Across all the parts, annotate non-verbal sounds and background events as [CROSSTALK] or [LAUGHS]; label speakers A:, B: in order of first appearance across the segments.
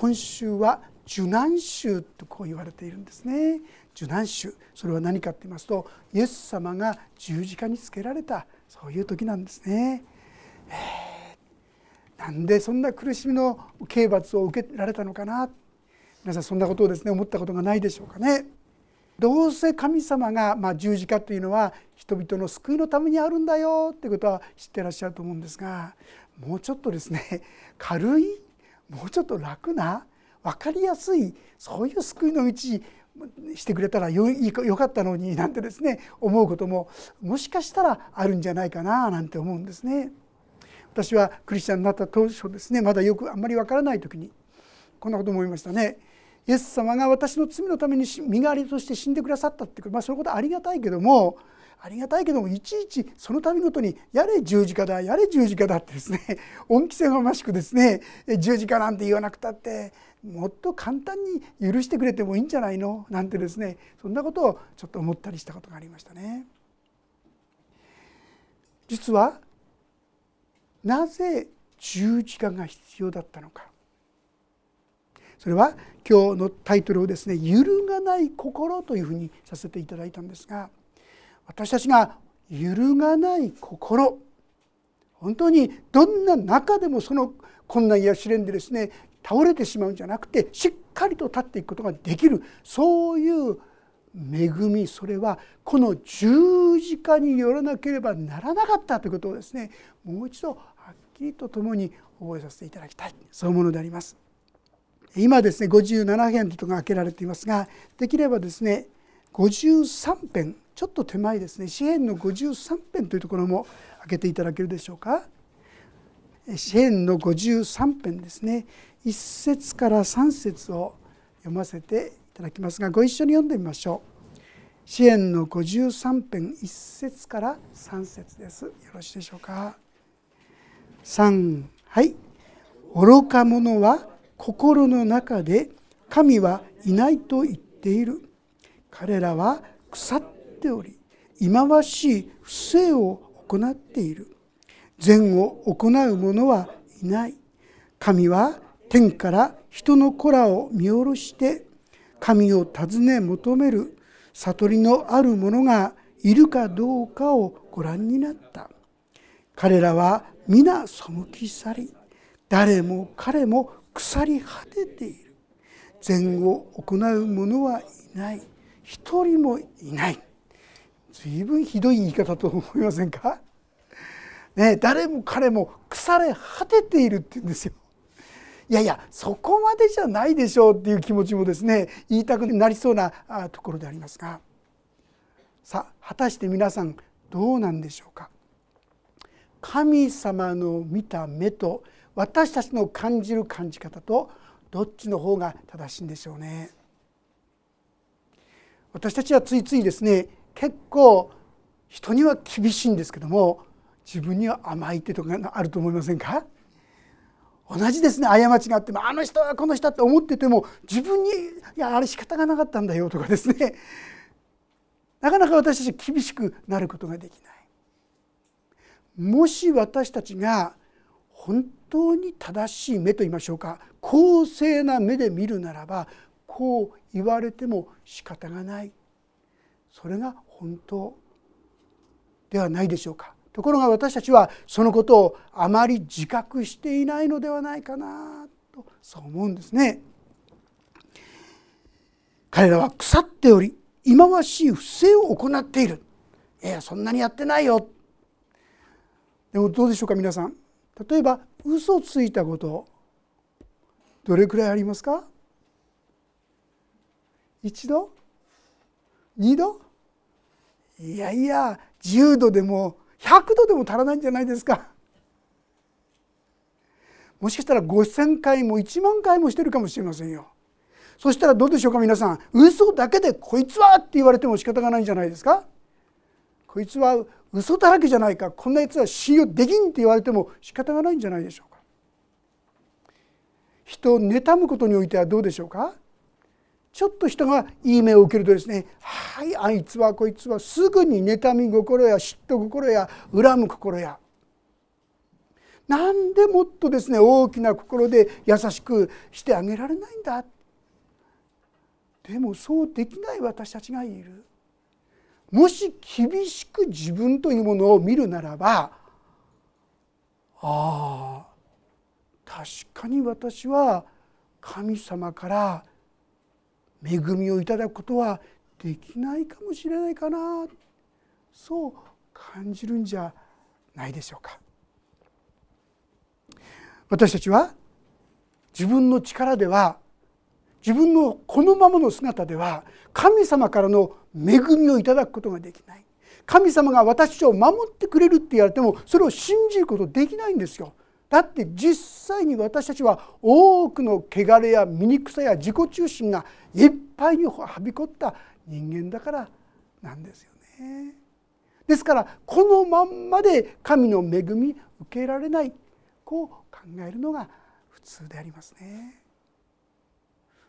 A: 今週は受難週とこう言われているんですね受難週それは何かって言いますとイエス様が十字架につけられたそういう時なんですね。なんでそんな苦しみの刑罰を受けられたのかな？皆さんそんなことをですね思ったことがないでしょうかね？どうせ神様が、まあ、十字架というのは人々の救いのためにあるんだよってことは知ってらっしゃると思うんですがもうちょっとですね軽いもうちょっと楽な分かりやすいそういう救いの道してくれたらよよかったのになんてですね思うことももしかしたらあるんじゃないかななんて思うんですね。私はクリスチャンになった当初ですねまだよくあんまりわからない時にこんなこと思いましたね。イエス様が私の罪のために身代わりとして死んでくださったってまあそういうことありがたいけどもありがたいけどもいちいちその度ごとにやれ十字架だやれ十字架だってですね [LAUGHS] 恩着せがましくですね十字架なんて言わなくたってもっと簡単に許してくれてもいいんじゃないの？なんてですねそんなことをちょっと思ったりしたことがありましたね。実はなぜ十字架が必要だったのかそれは今日のタイトルをですね「揺るがない心」というふうにさせていただいたんですが私たちが揺るがない心。本当にどんな中でもその困難や試練でですね倒れてしまうんじゃなくてしっかりと立っていくことができる。そういう恵み。それはこの十字架によらなければならなかったということをですねもう一度はっきりとともに覚えさせていただきたい。そういうものであります。今ですね57編とが開けられていますができればですね53編ちょっと手前ですね。詩篇の53編というところも開けていただけるでしょうか。詩篇の53編ですね。1節から3節を読ませていただきますがご一緒に読んでみましょう。詩篇の53編1節から3節です。よろしいでしょうか。3はい。愚か者は心の中で神はいないと言っている。彼らは腐ってっており忌まわしい不正を行っている。善を行う者はいない。神は天から人の子らを見下ろして神を尋ね求める。悟りのある者がいるかどうかをご覧になった。彼らは皆背き去り誰も彼も腐り果てている。善を行う者はいない。一人もいない。随分ひどい言い方と思いませんか、ね、誰も彼も腐れ果てているって言うんですよ。いやいやそこまでじゃないでしょうっていう気持ちもですね言いたくなりそうなところでありますがさあ果たして皆さんどうなんでしょうか？神様の見た目と私たちの感じる感じ方とどっちの方が正しいんでしょうね？私たちはついついですね結構人には厳しいんですけども自分には甘いってとこがあると思いませんか？同じですね過ちがあってもあの人はこの人って思ってても自分にいやあれ仕方がなかったんだよとかですね。なかなか私たち厳しくなることができない。もし私たちが本当に正しい目と言いましょうか公正な目で見るならばこう言われても仕方がない。それが本当ではないでしょうか。ところが私たちはそのことをあまり自覚していないのではないかなとそう思うんですね。彼らは腐っており忌まわしい不正を行っている。いやそんなにやってないよ。でもどうでしょうか皆さん。例えば嘘ついたことどれくらいありますか？一度？二度？いやいや10度でも100度でも足らないんじゃないですか。もしかしたら5,000回も1万回もしてるかもしれませんよ。そしたらどうでしょうか皆さん。嘘だけで「こいつは!」って言われても仕方がないんじゃないですか。こいつは嘘だらけじゃないか。こんなやつは信用できんって言われても仕方がないんじゃないでしょうか。人を妬むことにおいてはどうでしょうか。ちょっと人がいい目を受けるとですねはいあいつはこいつはすぐに妬み心や嫉妬心や恨む心やなんでもっとですね大きな心で優しくしてあげられないんだ。でもそうできない私たちがいる。もし厳しく自分というものを見るならばああ確かに私は神様から恵みをいただくことはできないかもしれないかな。そう感じるんじゃないでしょうか。私たちは自分の力では自分のこのままの姿では神様からの恵みをいただくことができない。神様が私を守ってくれるって言われてもそれを信じることできないんですよ。だって実際に私たちは多くの汚れや醜さや自己中心がいっぱいにはびこった人間だからなんですよね。ですからこのまんまで神の恵み受けられないこう考えるのが普通でありますね。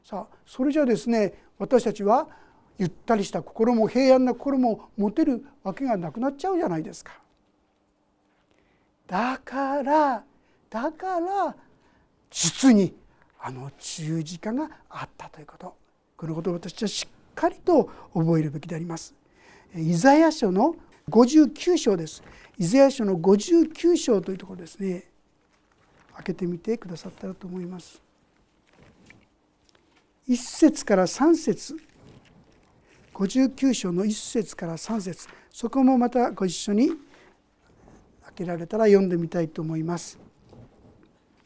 A: さあそれじゃあですね私たちはゆったりした心も平安な心も持てるわけがなくなっちゃうじゃないですか。だからだから実にあの十字架があったということこのことを私はしっかりと覚えるべきであります。イザヤ書の59章です。イザヤ書の59章というところですね。開けてみてくださったらと思います。1節から3節59章の1節から3節そこもまたご一緒に開けられたら読んでみたいと思います。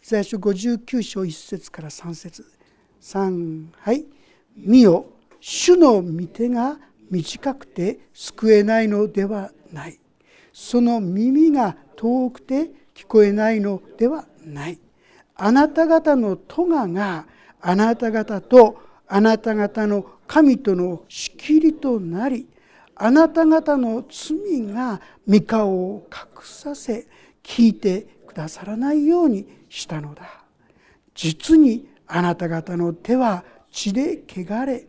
A: 最初59章1節から3節。3はい「見よ主の御手が短くて救えないのではない」「その耳が遠くて聞こえないのではない」「あなた方の咎があなた方とあなた方の神との仕切りとなりあなた方の罪が御顔を隠させ聞いてくださらないようにしたのだ。実にあなた方の手は血で汚れ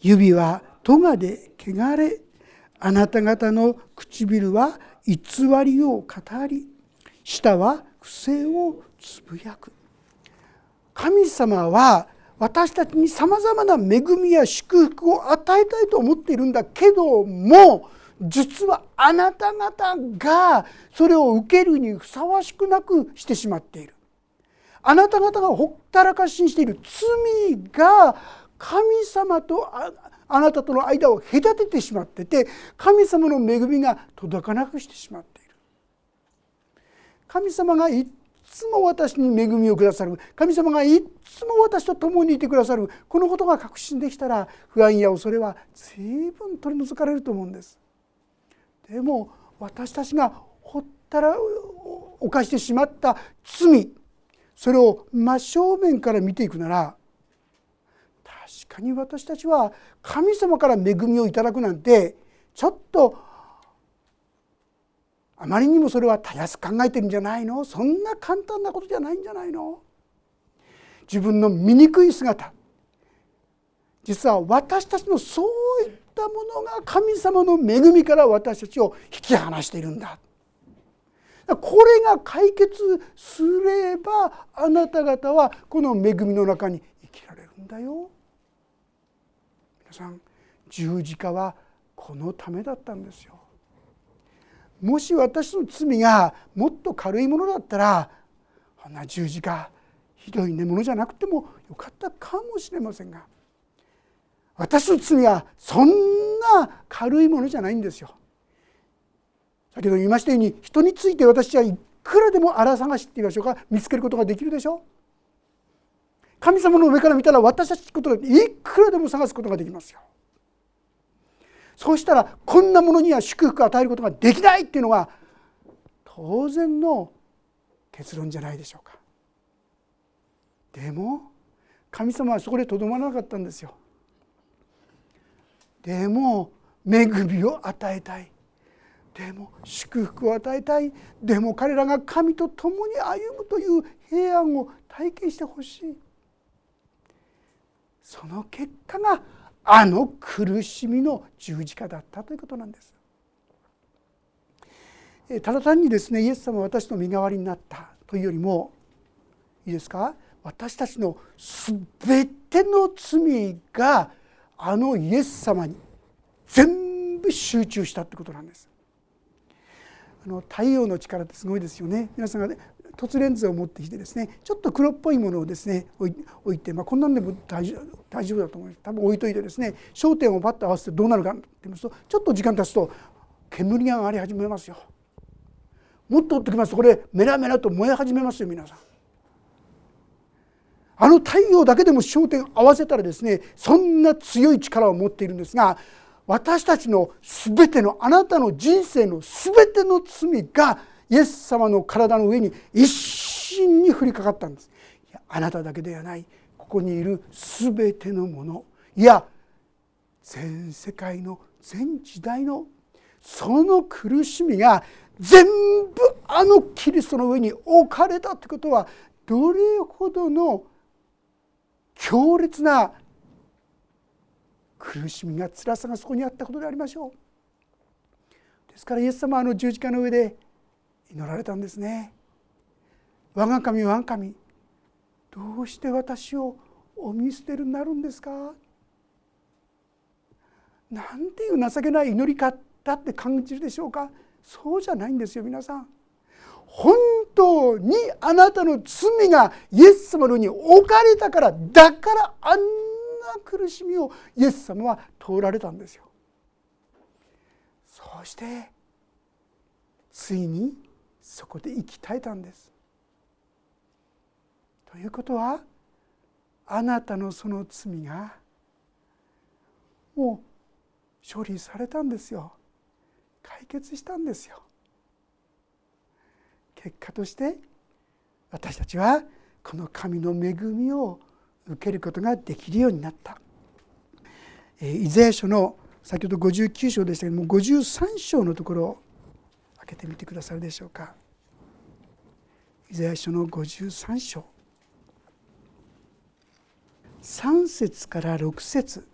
A: 指は咎で汚れあなた方の唇は偽りを語り舌は不正をつぶやく。神様は私たちにさまざまな恵みや祝福を与えたいと思っているんだけども実はあなた方がそれを受けるにふさわしくなくしてしまっている。あなた方がほったらかしにしている罪が神様とあなたとの間を隔ててしまってて神様の恵みが届かなくしてしまっている。神様がいつも私に恵みをくださる。神様がいつも私と共にいてくださる。このことが確信できたら不安や恐れは随分取り除かれると思うんです。でも私たちがほったら犯してしまった罪それを真正面から見ていくなら確かに私たちは神様から恵みをいただくなんてちょっとあまりにもそれはたやすく考えてるんじゃないの？そんな簡単なことじゃないんじゃないの？自分の醜い姿。実は私たちのそういったものが神様の恵みから私たちを引き離しているんだ。これが解決すればあなた方はこの恵みの中に生きられるんだよ。皆さん十字架はこのためだったんですよ。もし私の罪がもっと軽いものだったらこんな十字架ひどいものじゃなくてもよかったかもしれませんが私の罪はそんな軽いものじゃないんですよ。先ほど言いましたように人について私はいくらでも荒探しって言いましょうか見つけることができるでしょ神様の上から見たら私たちことがいくらでも探すことができますよ。そうしたらこんなものには祝福を与えることができないっていうのが当然の結論じゃないでしょうか。でも神様はそこでとどまらなかったんですよ。でも恵みを与えたいでも祝福を与えたい。でも彼らが神と共に歩むという平安を体験してほしい。その結果があの苦しみの十字架だったということなんです。ただ単にですねイエス様は私の身代わりになったというよりもいいですか？私たちの全ての罪があのイエス様に全部集中したってことなんです。あの太陽の力ってすごいですよね皆さんが、ね、凸レンズを持ってきてですねちょっと黒っぽいものをですね置いて、まあ、こんなんでも大丈夫だと思います多分置いといてですね焦点をパッと合わせてどうなるかって言いますとちょっと時間経つと煙が上がり始めますよ。もっと追ってきますとこれメラメラと燃え始めますよ皆さん。あの太陽だけでも焦点合わせたらですねそんな強い力を持っているんですが私たちの全てのあなたの人生の全ての罪がイエス様の体の上に一心に降りかかったんです。いやあなただけではない。ここにいる全てのもの。いや全世界の全時代のその苦しみが全部あのキリストの上に置かれたということはどれほどの強烈な苦しみが辛さがそこにあったことでありましょう。ですからイエス様はあの十字架の上で祈られたんですね。我が神我が神どうして私をお見捨てるになるんですか？なんていう情けない祈り方って感じるでしょうか？そうじゃないんですよ皆さん。本当にあなたの罪がイエス様のに置かれたからだからあんな苦しみをイエス様は通られたんですよ。そしてついにそこで生き絶えたんです。ということはあなたのその罪がもう処理されたんですよ解決したんですよ結果として私たちはこの神の恵みを受けることができるようになった。イザヤ書の先ほど59章でしたけども53章のところを開けてみてくださるでしょうか。イザヤ書の53章3節から6節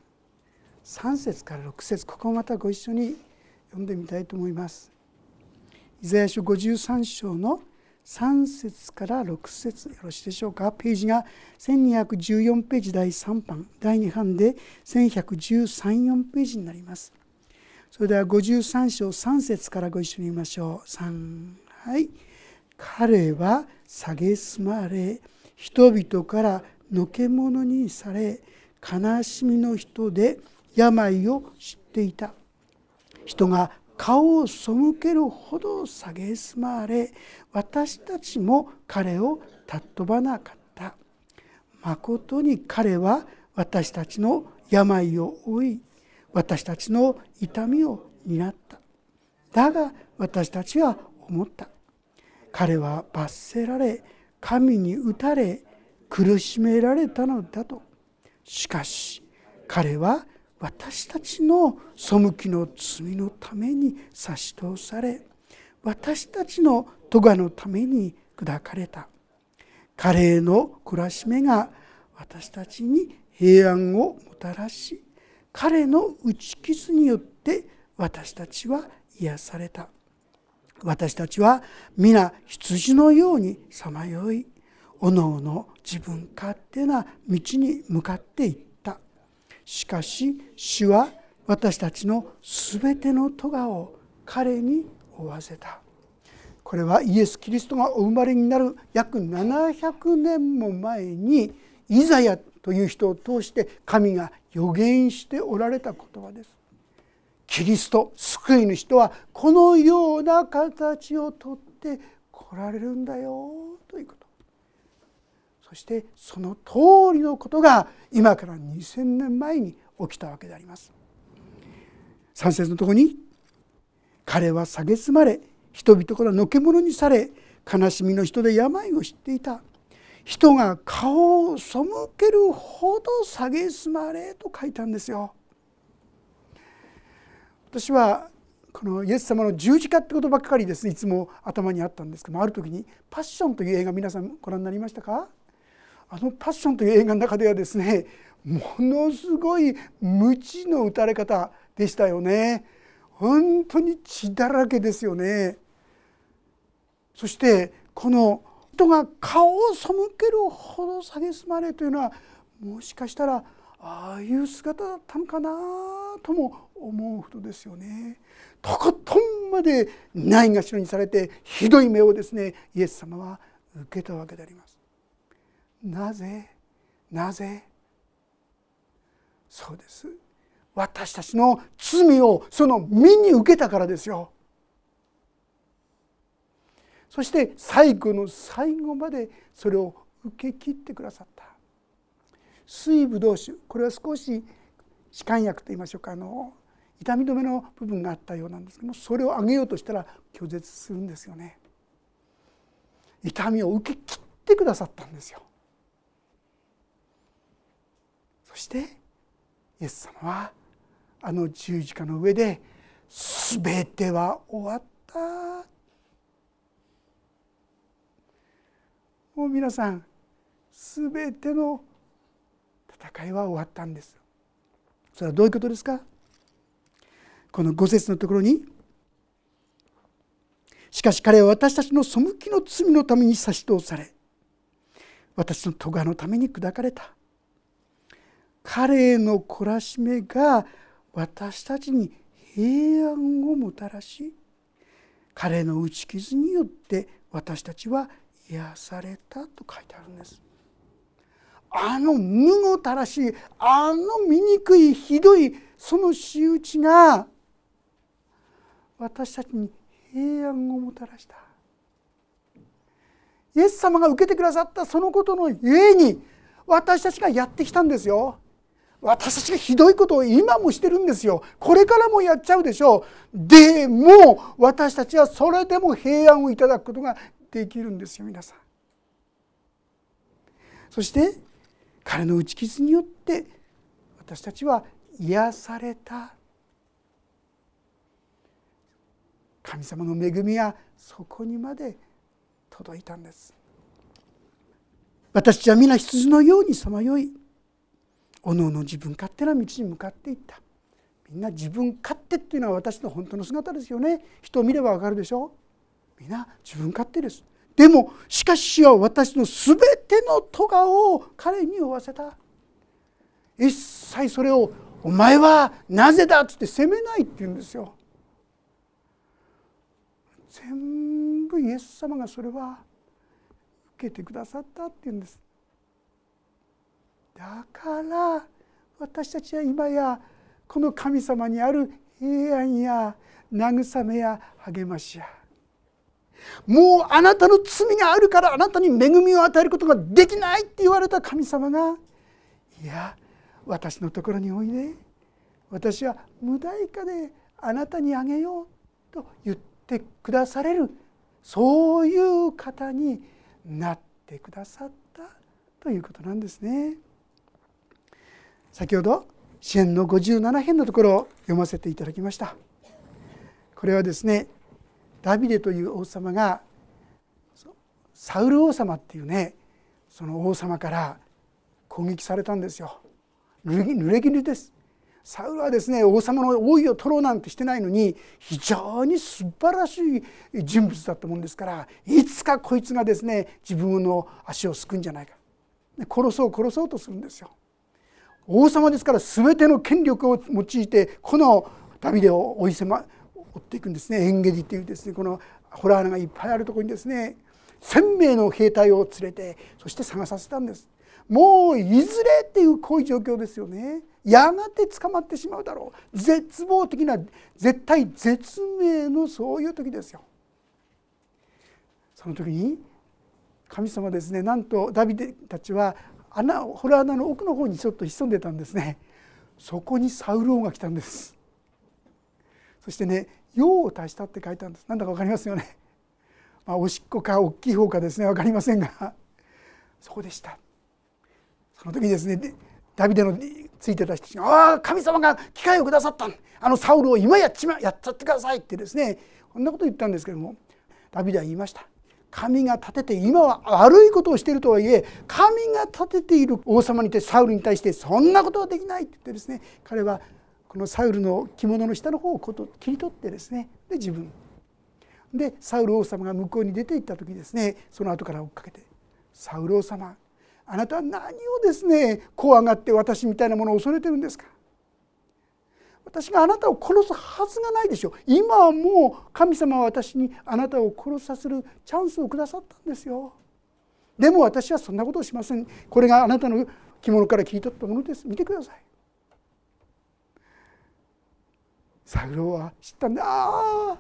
A: 3節から6節ここをまたご一緒に読んでみたいと思います。イザヤ書53章の3節から6節よろしいでしょうか？ページが1214ページ第3版。第2版で1113ページになります。それでは53章3節からご一緒に見ましょう。3はい。彼は蔑まれ人々からのけ者にされ悲しみの人で病を知っていた。人が顔を背けるほど蔑まれ私たちも彼を尊ばなかった。まことに彼は私たちの病を負い私たちの痛みを担った。だが私たちは思った。彼は罰せられ神に打たれ苦しめられたのだと。しかし彼は私たちの背きの罪のために差し通され私たちの咎のために砕かれた。彼への懲らしめが私たちに平安をもたらし彼の打ち傷によって私たちは癒された。私たちは皆羊のようにさまよいおのおの自分勝手な道に向かっていった。しかし主は私たちのすべての咎を彼に負わせたこれはイエス・キリストがお生まれになる約700年も前にイザヤという人を通して神が予言しておられた言葉です。キリスト救い主とはこのような形をとって来られるんだよということそしてその通りのことが今から2,000年前に起きたわけであります。3節のとこに彼は蔑まれ人々からのけ者にされ悲しみの人で病を知っていた人が顔を背けるほど蔑まれと書いたんですよ。私はこのイエス様の十字架ってことばっかりですいつも頭にあったんですけどもある時に「パッション」という映画皆さんご覧になりましたか？あの「パッション」という映画の中ではですねものすごい無知の打たれ方でしたよね。本当に血だらけですよねそしてこの人が顔を背けるほど蔑まれというのはもしかしたらああいう姿だったのかなとも思うほどですよね。とことんまでないがしろにされてひどい目をですねイエス様は受けたわけであります。なぜなぜ？そうです。私たちの罪をその身に受けたからですよ。そして最後の最後までそれを受け切ってくださった。水ぶどう酒これは少し歯間薬といいましょうかあの痛み止めの部分があったようなんですけどもそれをあげようとしたら拒絶するんですよね。痛みを受け切ってくださったんですよそしてイエス様はあの十字架の上で全ては終わった。もう皆さん全ての戦いは終わったんですそれはどういうことですか？この五節のところにしかし彼は私たちの背きの罪のために差し通され私の咎のために砕かれた。彼の懲らしめが私たちに平安をもたらし彼の打ち傷によって私たちは癒されたと書いてあるんです。あの無ごたらしいあの醜いひどいその仕打ちが私たちに平安をもたらした。イエス様が受けてくださったそのことのゆえに私たちがやってきたんですよ。私たちがひどいことを今もしてるんですよ。これからもやっちゃうでしょう。でも私たちはそれでも平安をいただくことができるんですよ皆さん。そして彼の打ち傷によって私たちは癒された。神様の恵みがそこにまで届いたんです。私は皆羊のようにさまよい。おのおの自分勝手な道に向かっていった。みんな自分勝手っていうのは私の本当の姿ですよね。人を見ればわかるでしょ。みんな自分勝手です。でもしかしは私の全ての咎を彼に負わせた。一切それを「お前はなぜだ」っつって責めないって言うんですよ。全部イエス様がそれは受けてくださったって言うんです。だから私たちは今やこの神様にある平安や慰めや励ましやもうあなたの罪があるからあなたに恵みを与えることができないって言われた神様がいや私のところにおいで私は無代価であなたにあげようと言ってくだされるそういう方になってくださったということなんですね。先ほど支援の57編のところを読ませていただきました。これはですねダビデという王様がサウル王様っていうねその王様から攻撃されたんですよ。濡れ衣です。サウルはですね王様の王位を取ろうなんてしてないのに非常に素晴らしい人物だったもんですからいつかこいつがですね自分の足をすくんじゃないか殺そう殺そうとするんですよ。王様ですから全ての権力を用いてこのダビデを追い迫追っていくんですね。エンゲディっていうですねこのホラー穴がいっぱいあるところにですね1,000名の兵隊を連れてそして探させたんです。もういずれっていうこういう状況ですよね。やがて捕まってしまうだろう。絶望的な絶対絶命のそういう時ですよ。その時に神様ですねなんとダビデたちは穴ホラー穴の奥の方にちょっと潜んでたんですね。そこにサウル王が来たんです。そしてね用を足したって書いてあるんです。なんだか分かりますよね、まあ、おしっこか大きい方かですね。分かりませんが。そこでした。その時にですねダビデのついてた人たちが「ああ神様が機会をくださったあのサウルを今やっちまやっちゃってください」ってですねこんなこと言ったんですけどもダビデは言いました。神が立てて今は悪いことをしているとはいえ神が立てている王様にてサウルに対してそんなことはできないって言ってですね彼はこのサウルの着物の下の方を切り取ってですねで自分でサウル王様が向こうに出て行った時ですねその後から追っかけて「サウル王様あなたは何をですね怖がって私みたいなものを恐れてるんですか?」私があなたを殺すはずがないでしょう。今はもう神様は私にあなたを殺させるチャンスをくださったんですよ。でも私はそんなことをしません。これがあなたの着物から切り取ったものです。見てください。サウロは知ったんだ。ああ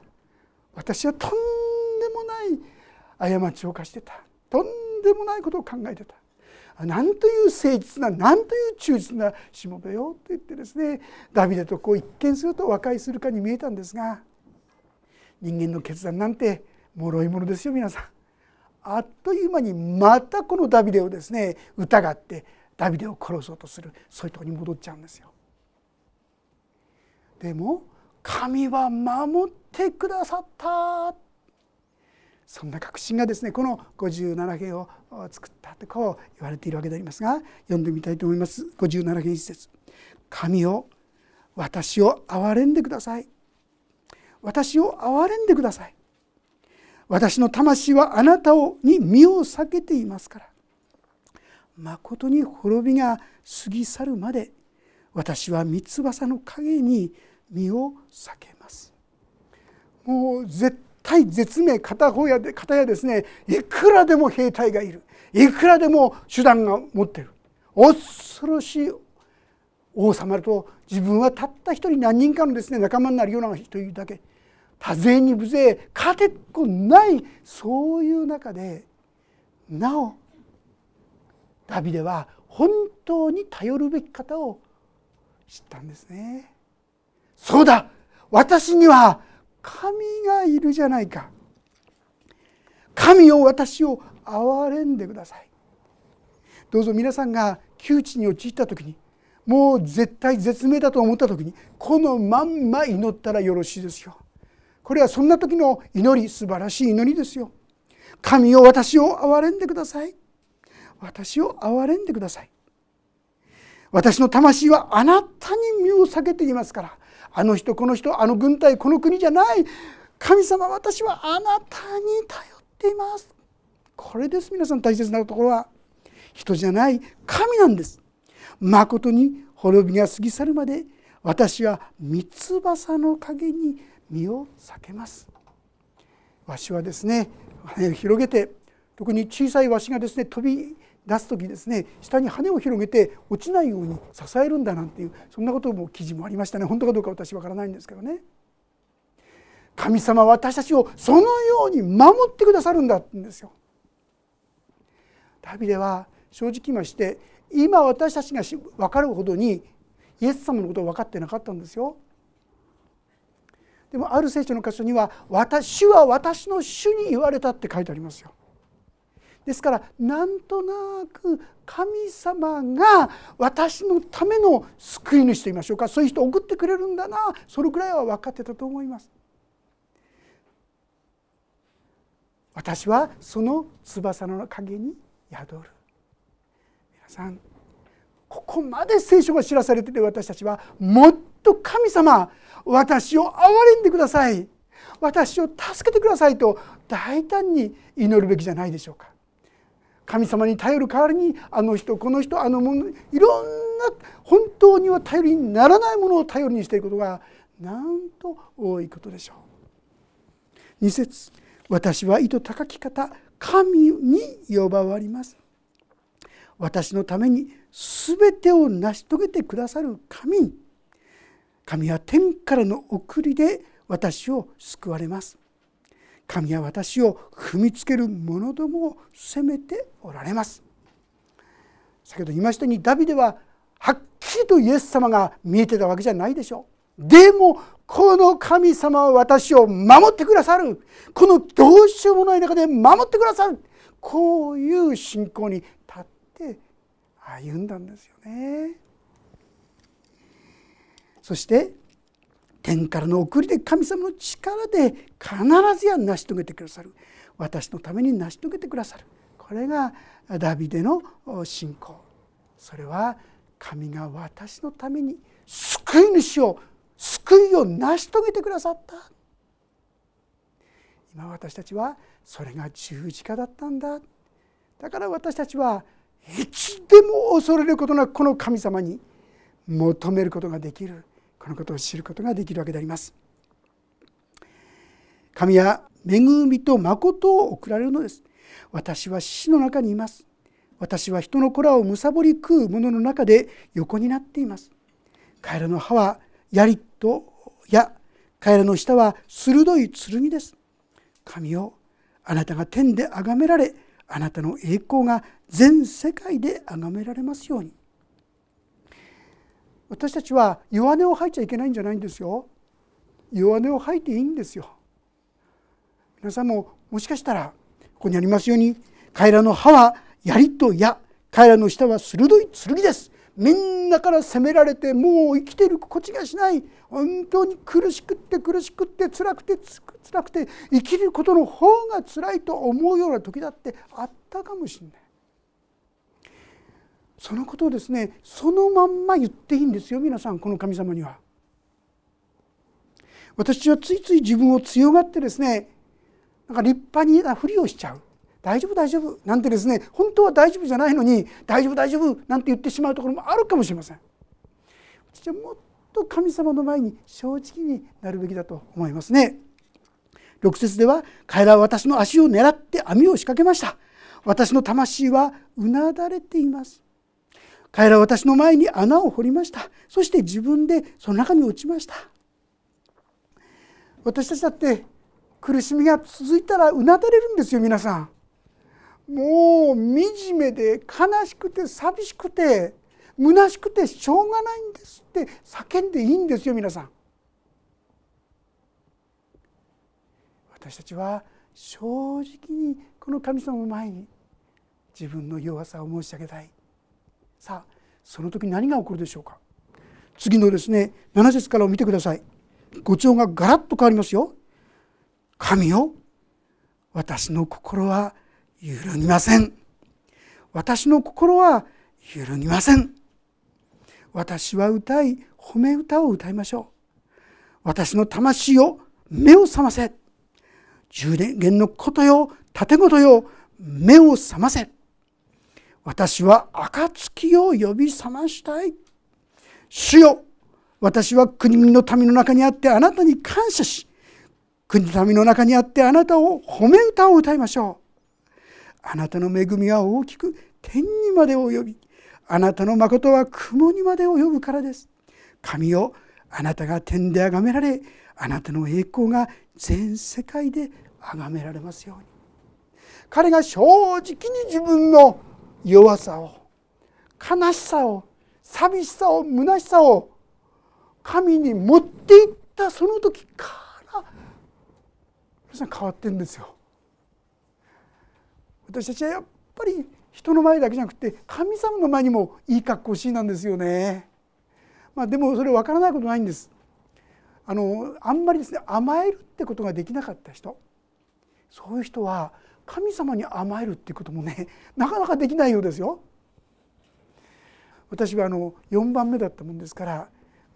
A: 私はとんでもない過ちを犯してた。とんでもないことを考えてた。なんという誠実ななんという忠実なしもべよと言ってですねダビデとこう一見すると和解するかに見えたんですが人間の決断なんて脆いものですよ皆さん。あっという間にまたこのダビデをですね疑ってダビデを殺そうとするそういうとこに戻っちゃうんですよ。でも神は守ってくださったそんな確信がですねこの57編を作ったとこう言われているわけでありますが読んでみたいと思います。57編一節。神を私を憐れんでください。私を憐れんでください。私の魂はあなたをに身を避けていますから。まことに滅びが過ぎ去るまで私は三翼の影に身を避けます。もう絶対絶命片方やで片やですねいくらでも兵隊がいる。いくらでも手段が持ってる。恐ろしい王様と自分はたった一人何人かのですね仲間になるような人いるだけ。多勢に無勢勝てっこないそういう中でなおダビデは本当に頼るべき方を知ったんですね。そうだ私には神がいるじゃないか。神を私を憐れんでください。どうぞ皆さんが窮地に陥った時にもう絶対絶命だと思った時にこのまんま祈ったらよろしいですよ。これはそんな時の祈り素晴らしい祈りですよ。神を私を憐れんでください。私を憐れんでください。私の魂はあなたに身を避けていますからあの人この人あの軍隊この国じゃない。神様私はあなたに頼っています。これです皆さん大切なところは。人じゃない。神なんです。まことに滅びが過ぎ去るまで私は三翼の陰に身を避けます。わしはですね羽を広げて特に小さいわしがですね飛び出す時ですね下に羽を広げて落ちないように支えるんだなんていうそんなことも記事もありましたね本当かどうか私わからないんですけどね神様は私たちをそのように守ってくださるんだって言うんですよ。ダビデは正直言いまして今私たちが分かるほどにイエス様のことを分かってなかったんですよ。でもある聖書の箇所には「私は私の主に言われた」って書いてありますよ。ですからなんとなく神様が私のための救い主といいましょうか。そういう人を送ってくれるんだな。それくらいは分かってたと思います。私はその翼の陰に宿る。皆さんここまで聖書が知らされてて私たちはもっと神様私を憐れんでください。私を助けてくださいと大胆に祈るべきじゃないでしょうか。神様に頼る代わりにあの人この人あのものいろんな本当には頼りにならないものを頼りにしていることがなんと多いことでしょう。2節私は意図高き方神に呼ばわります。私のために全てを成し遂げてくださる神神は天からの送りで私を救われます。神は私を踏みつける者どもを責めておられます。先ほど言いましたようにダビデははっきりとイエス様が見えてたわけじゃないでしょう。でもこの神様は私を守ってくださる。このどうしようもない中で守ってくださる。こういう信仰に立って歩んだんですよね。そして天からの送りで神様の力で必ずや成し遂げてくださる。私のために成し遂げてくださる。これがダビデの信仰。それは神が私のために救い主を救いを成し遂げてくださった。今私たちはそれが十字架だったんだ。だから私たちはいつでも恐れることなくこの神様に求めることができる。このことを知ることができるわけであります。神は恵みと誠を送られるのです。私は死の中にいます。私は人の子らをむさぼり食う者の中で横になっています。彼らの歯は槍と矢、彼らの舌は鋭い剣です。神よ、あなたが天で崇められ、あなたの栄光が全世界で崇められますように。私たちは弱音を吐いちゃいけないんじゃないんですよ。弱音を吐いていいんですよ。皆さんももしかしたらここにありますように彼らの歯は槍と矢彼らの舌は鋭い剣ですみんなから責められてもう生きている心地がしない本当に苦しくって苦しくって辛くて辛くて生きることの方が辛いと思うような時だってあったかもしれないそのことをですねそのまんま言っていいんですよ皆さんこの神様には。私はついつい自分を強がってですねなんか立派になふりをしちゃう。大丈夫大丈夫。なんてですね本当は大丈夫じゃないのに大丈夫大丈夫なんて言ってしまうところもあるかもしれません。私はもっと神様の前に正直になるべきだと思いますね。6節では彼らは私の足を狙って網を仕掛けました。私の魂はうなだれています。彼らは私の前に穴を掘りましたそして自分でその中に落ちました私たちだって苦しみが続いたらうなだれるんですよ皆さん。もう惨めで悲しくて寂しくて虚しくてしょうがないんですって叫んでいいんですよ皆さん。私たちは正直にこの神様の前に自分の弱さを申し上げたいさあその時何が起こるでしょうか？次のですね7節からを見てください。語調がガラッと変わりますよ。神よ私の心は揺るぎません。私の心は揺るぎません。私は歌い褒め歌を歌いましょう。私の魂を目を覚ませ。充電のことよ盾事よ目を覚ませ。私は暁を呼び覚ましたい。主よ私は国の民の中にあってあなたに感謝し国の民の中にあってあなたを褒め歌を歌いましょう。あなたの恵みは大きく天にまで及びあなたの誠は雲にまで及ぶからです。神よあなたが天で崇められあなたの栄光が全世界で崇められますように。彼が正直に自分の弱さを悲しさを寂しさを虚しさを神に持っていったその時から皆さん変わってるんですよ。私たちはやっぱり人の前だけじゃなくて神様の前にもいい格好しいなんですよね。まあ、でもそれ分からないことないんです。あのあんまりですね甘えるってことができなかった人そういう人は神様に甘えるっていうこともね [LAUGHS] なかなかできないようですよ。私はあの4番目だったもんですから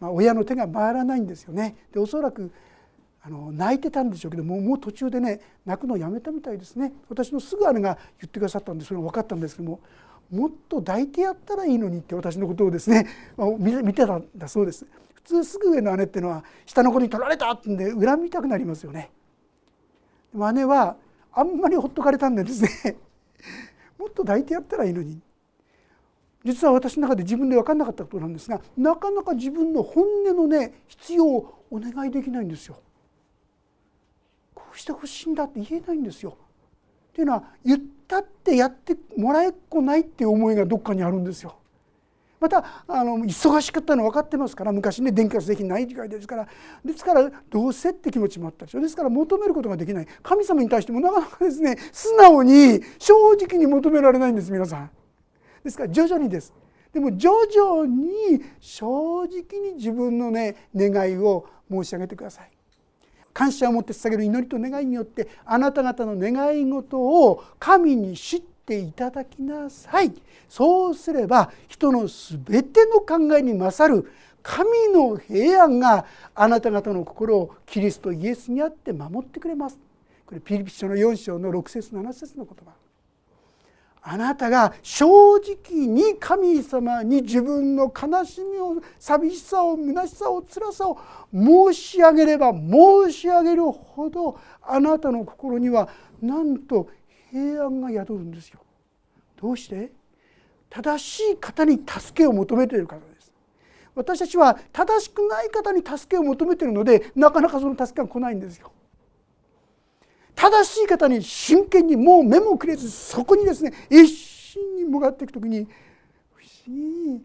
A: まあ、親の手が回らないんですよね。でおそらくあの泣いてたんでしょうけどももう途中でね泣くのをやめたみたいですね私のすぐ姉が言ってくださったんでそれが分かったんですけどももっと抱いてやったらいいのにって私のことをですね見てたんだそうです普通すぐ上の姉っていうのは下の子に取られたってんで恨みたくなりますよねでも姉はあんまりほっとかれたんでですね [LAUGHS] もっと抱いてやったらいいのに実は私の中で自分で分かんなかったことなんですがなかなか自分の本音のね必要をお願いできないんですよ。こうしてほしいんだって言えないんですよ。っていうのは言ったってやってもらえっこないっていう思いがどっかにあるんですよ。またあの忙しかったの分かってますから昔ね電気ガスできない時代ですから。ですからどうせって気持ちもあったでしょ。ですから求めることができない。神様に対してもなかなかですね素直に正直に求められないんです皆さん。ですから徐々にです。でも徐々に正直に自分のね願いを申し上げてください。感謝を持って捧げる祈りと願いによってあなた方の願い事を神に知ってていただきなさい。そうすれば人の全ての考えに勝る神の平安があなた方の心をキリストイエスにあって守ってくれます。これピリピ書の4章の6節7節の言葉。あなたが正直に神様に自分の悲しみを寂しさを虚しさを辛さを申し上げれば申し上げるほどあなたの心にはなんと平安が宿るんですよ。どうして？正しい方に助けを求めているからです私たちは正しくない方に助けを求めているのでなかなかその助けが来ないんですよ。正しい方に真剣にもう目もくれずそこにですね一心に向かっていく時に不思議に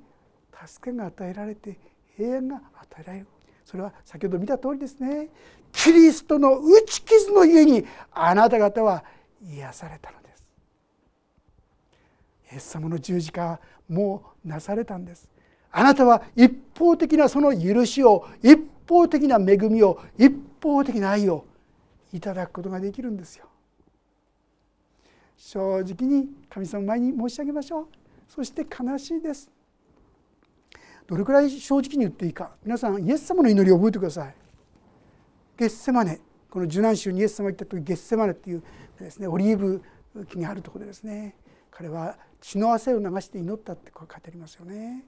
A: 助けが与えられて平安が与えられるそれは先ほど見た通りですねキリストの打ち傷のゆえにあなた方は癒されたのです。イエス様の十字架もうなされたんです。あなたは一方的なその許しを一方的な恵みを一方的な愛をいただくことができるんですよ。正直に神様前に申し上げましょう。そして悲しいです。どれくらい正直に言っていいか。皆さんイエス様の祈りを覚えてください。ゲッセマネ。この受難州にイエス様が行った時ゲッセマネっていうですねオリーブ木があるところでですね彼は血の汗を流して祈ったってこう書いてありますよね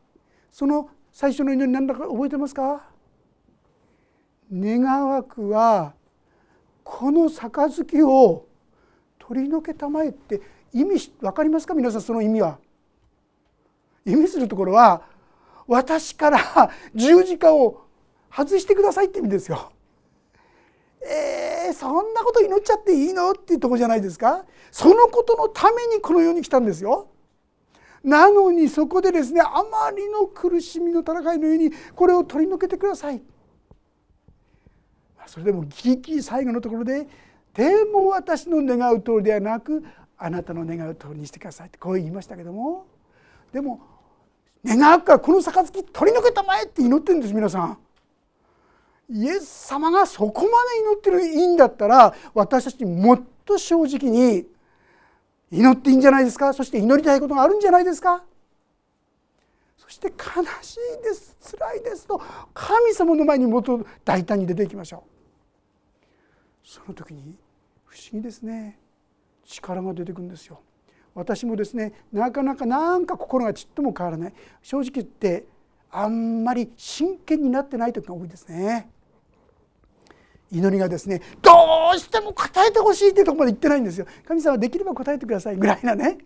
A: その最初の祈り何だか覚えてますか？願わくはこの杯を取り除けたまえって意味分かりますか？皆さんその意味は。意味するところは私から十字架を外してくださいって意味ですよ。えー、そんなこと祈っちゃっていいの？っていうとこじゃないですか？そのことのためにこの世に来たんですよ。なのにそこでですねあまりの苦しみの戦いのようにこれを取り除けてください。それでもギリギリ最後のところで「でも私の願う通りではなくあなたの願う通りにしてください」ってこう言いましたけどもでも願うからこの杯取り除けたまえって祈ってるんです皆さん。イエス様がそこまで祈ってるいいんだったら私たちにもっと正直に祈っていいんじゃないですか？そして祈りたいことがあるんじゃないですか？そして悲しいです辛いですと神様の前にもっと大胆に出ていきましょう。その時に不思議ですね。力が出てくるんですよ。私もですねなかなかなんか心がちっとも変わらない。正直言ってあんまり真剣になってない時が多いですね。祈りがですねどうしても答えてほしいってとこまで言ってないんですよ神様できれば答えてくださいぐらいなね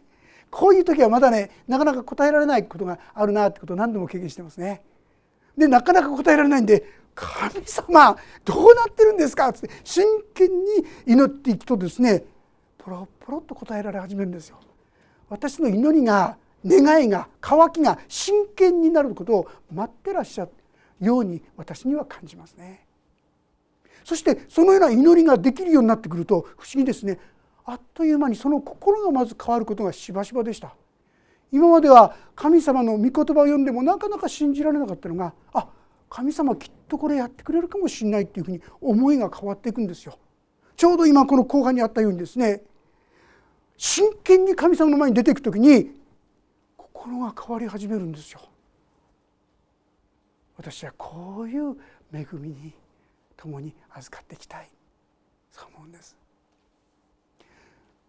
A: こういう時はまだねなかなか答えられないことがあるなってことを何度も経験してますねでなかなか答えられないんで神様どうなってるんですか?」っつって真剣に祈っていくとですねポロポロっと答えられ始めるんですよ。私の祈りが願いが渇きが真剣になることを待ってらっしゃるように私には感じますね。そしてそのような祈りができるようになってくると不思議ですねあっという間にその心がまず変わることがしばしばでした。今までは神様の御言葉を読んでもなかなか信じられなかったのがあ神様きっとこれやってくれるかもしれないっていうふうに思いが変わっていくんですよ。ちょうど今この後半にあったようにですね真剣に神様の前に出ていく時に心が変わり始めるんですよ。私はこういう恵みに共に預かっていきたい。そう思うんです。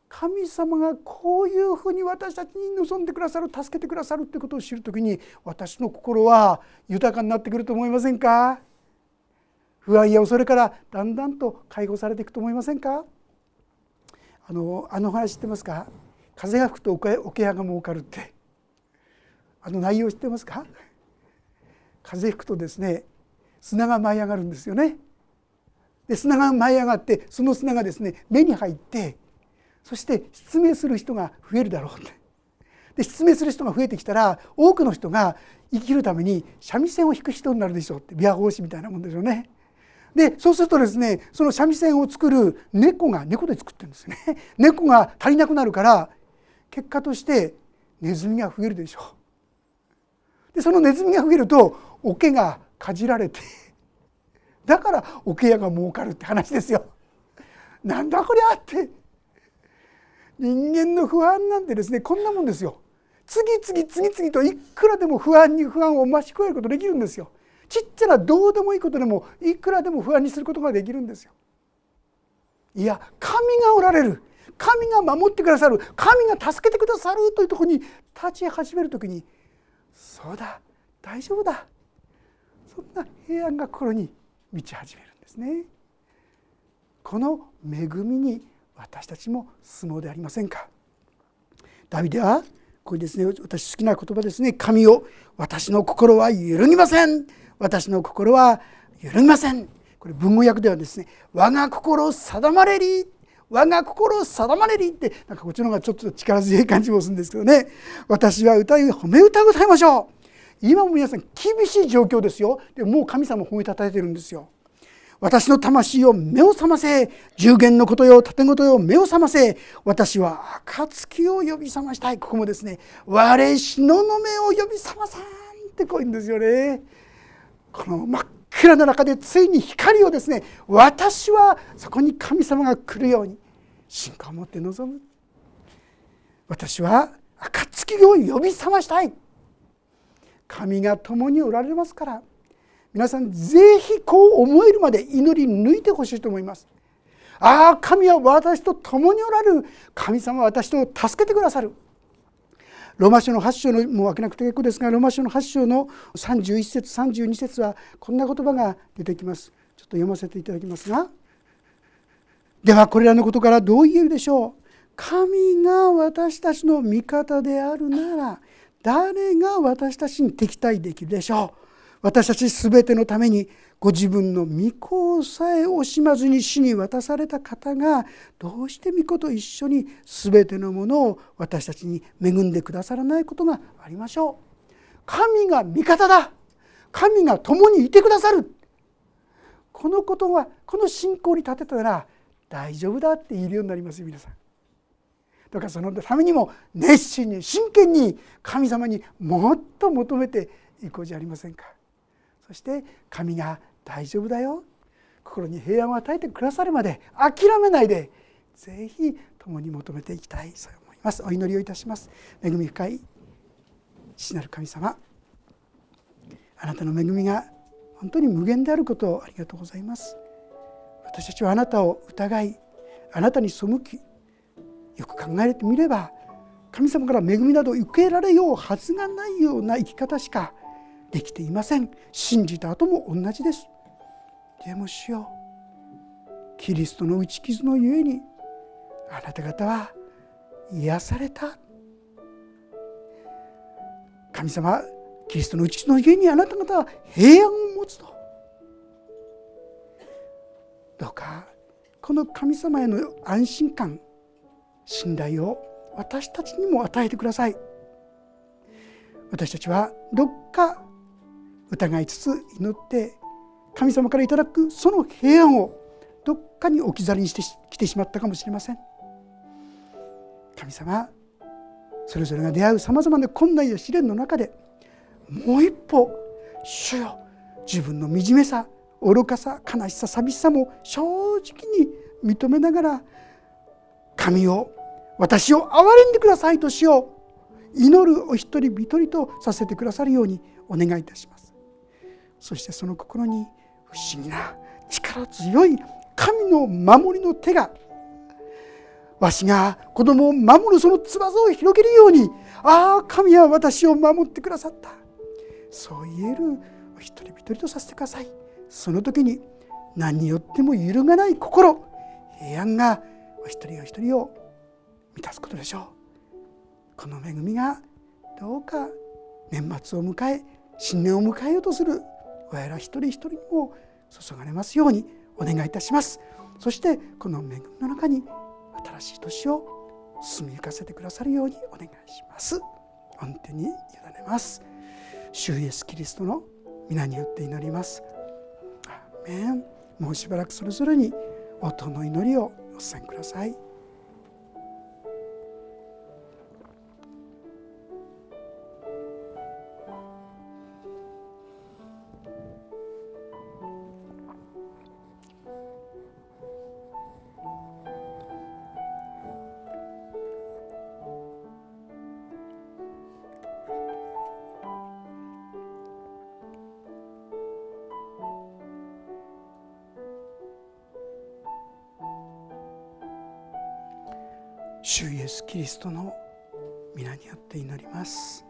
A: 神様がこういうふうに私たちに望んでくださる助けてくださるってことを知る時に私の心は豊かになってくると思いませんか？不安や恐れからだんだんと解放されていくと思いませんか？あのあの話知ってますか？風が吹くと桶屋が儲かるって。あの内容知ってますか？風吹くとですね砂が舞い上がるんですよね。で砂が舞い上がってその砂がですね目に入ってそして失明する人が増えるだろうってで失明する人が増えてきたら多くの人が生きるために三味線を弾く人になるでしょうって琵琶法師みたいなもんですよね。でそうするとですねその三味線を作る猫が猫で作ってるんですね [LAUGHS] 猫が足りなくなるから結果としてネズミが増えるでしょう。でそのネズミが増えると桶がかじられてだから桶屋が儲かるって話ですよ。なんだこりゃって。人間の不安なんてですねこんなもんですよ。次々次々といくらでも不安に不安を増し加えることできるんですよ。ちっちゃなどうでもいいことでもいくらでも不安にすることができるんですよ。いや神がおられる。神が守ってくださる。神が助けてくださるというとこに立ち始める時にそうだ大丈夫だ。そんな平安が心に満ち始めるんですね。この恵みに私たちも相撲でありませんか？ダビデはこれですね私好きな言葉ですね。神を私の心は揺るぎません。私の心は揺るぎません。これ文語訳ではですね我が心定まれり。我が心定まれりってなんかこっちの方がちょっと力強い感じもするんですけどね。私は歌い褒め歌を歌いましょう。今も皆さん厳しい状況ですよ。でもう神様褒めたたえてるんですよ。私の魂を目を覚ませ。十言のことよ盾事よ目を覚ませ。私は暁を呼び覚ましたい。ここもですね我しのの目を呼び覚まさんってこう言うんですよね。この真っ暗な中でついに光をですね私はそこに神様が来るように。信仰を持って臨む。私は暁を呼び覚ましたい。神が共におられますから皆さんぜひこう思えるまで祈り抜いてほしいと思います。ああ神は私と共におられる。神様は私と助けてくださる。ローマ書の8章のもう開けなくて結構ですがローマ書の8章の31節32節はこんな言葉が出てきます。ちょっと読ませていただきますが。ではこれらのことからどう言えるでしょう。神が私たちの味方であるなら誰が私たちに敵対できるでしょう？私たち全てのためにご自分の御子さえ惜しまずに死に渡された方がどうして御子と一緒に全てのものを私たちに恵んでくださらないことがありましょう。神が味方だ神が共にいてくださるこのことはこの信仰に立てたら大丈夫だって言えるようになります皆さん。だからそのためにも熱心に真剣に神様にもっと求めていこうじゃありませんか。そして神が大丈夫だよ。心に平安を与えてくださるまで諦めないで。ぜひ共に求めていきたい。そう思います。お祈りをいたします。恵み深い父なる神様。あなたの恵みが本当に無限であることをありがとうございます。私たちはあなたを疑いあなたに背きよく考えてみれば神様から恵みなど受けられようはずがないような生き方しかできていません。信じた後も同じです。でもしようキリストの打ち傷のゆえにあなた方は癒された。神様キリストの打ち傷のゆえにあなた方は平安を持つと。どうかこの神様への安心感信頼を私たちにも与えてください。私たちはどっか疑いつつ祈って神様からいただくその平安をどっかに置き去りにしてきてしまったかもしれません。神様それぞれが出会うさまざまな困難や試練の中でもう一歩主よ自分の惨めさ愚かさ悲しさ寂しさも正直に認めながら神を私を憐れんでくださいとしよう。祈るお一人一人とさせてくださるようにお願いいたします。そしてその心に不思議な力強い神の守りの手がわしが子供を守るその翼を広げるようにああ神は私を守ってくださった。そう言えるお一人一人とさせてください。その時に何によっても揺るがない心平安がお一人お一人を満たすことでしょう。この恵みがどうか年末を迎え新年を迎えようとする我ら一人一人にも注がれますようにお願いいたします。そしてこの恵みの中に新しい年を住み行かせてくださるようにお願いします。御手に委ねます。主イエスキリストの皆によって祈ります。アメン。もうしばらくそれぞれに音の祈りをお伝えください。キリストの皆によって祈ります。